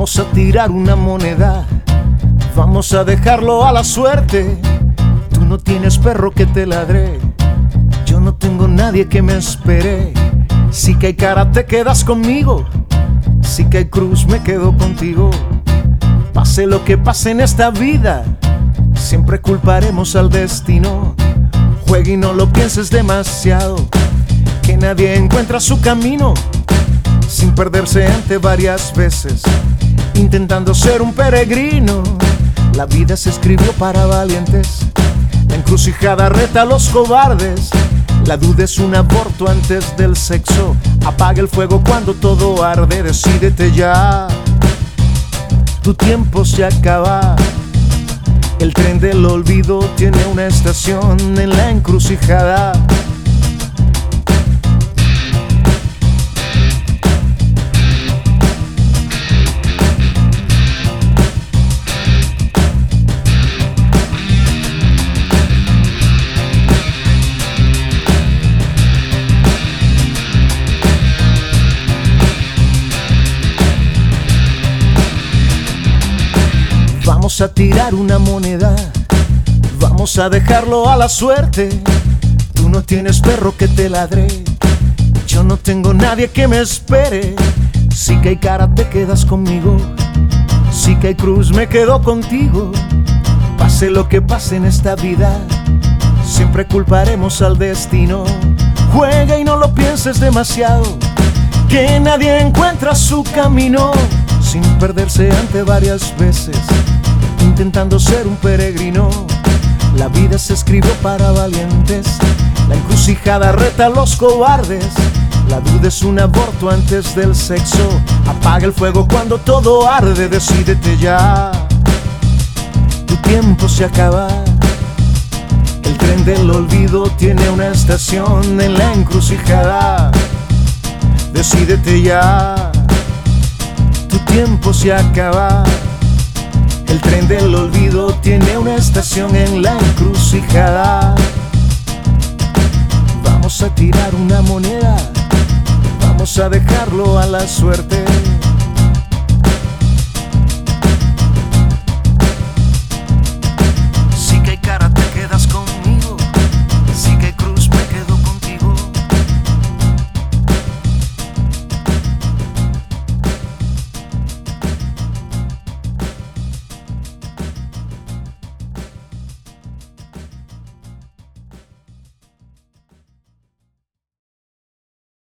Vamos a tirar una moneda, vamos a dejarlo a la suerte. Tú no tienes perro que te ladre, yo no tengo nadie que me espere. Si que hay cara te quedas conmigo, si que hay cruz me quedo contigo. Pase lo que pase en esta vida, siempre culparemos al destino. Juega y no lo pienses demasiado, que nadie encuentra su camino sin perderse ante varias veces, intentando ser un peregrino. La vida se escribió para valientes, la encrucijada reta a los cobardes. La duda es un aborto antes del sexo. Apaga el fuego cuando todo arde, decídete ya. Tu tiempo se acaba. El tren del olvido tiene una estación en la encrucijada. A tirar una moneda, vamos a dejarlo a la suerte. Tú no tienes perro que te ladre, yo no tengo nadie que me espere. Si que hay cara te quedas conmigo, si que hay cruz me quedo contigo. Pase lo que pase en esta vida, siempre culparemos al destino. Juega y no lo pienses demasiado, que nadie encuentra su camino sin perderse ante varias veces intentando ser un peregrino. La vida se escribió para valientes, la encrucijada reta a los cobardes. La duda es un aborto antes del sexo. Apaga el fuego cuando todo arde, decídete ya. Tu tiempo se acaba. El tren del olvido tiene una estación en la encrucijada. Decídete ya. Tu tiempo se acaba. Del olvido tiene una estación en la encrucijada. Vamos a tirar una moneda, vamos a dejarlo a la suerte.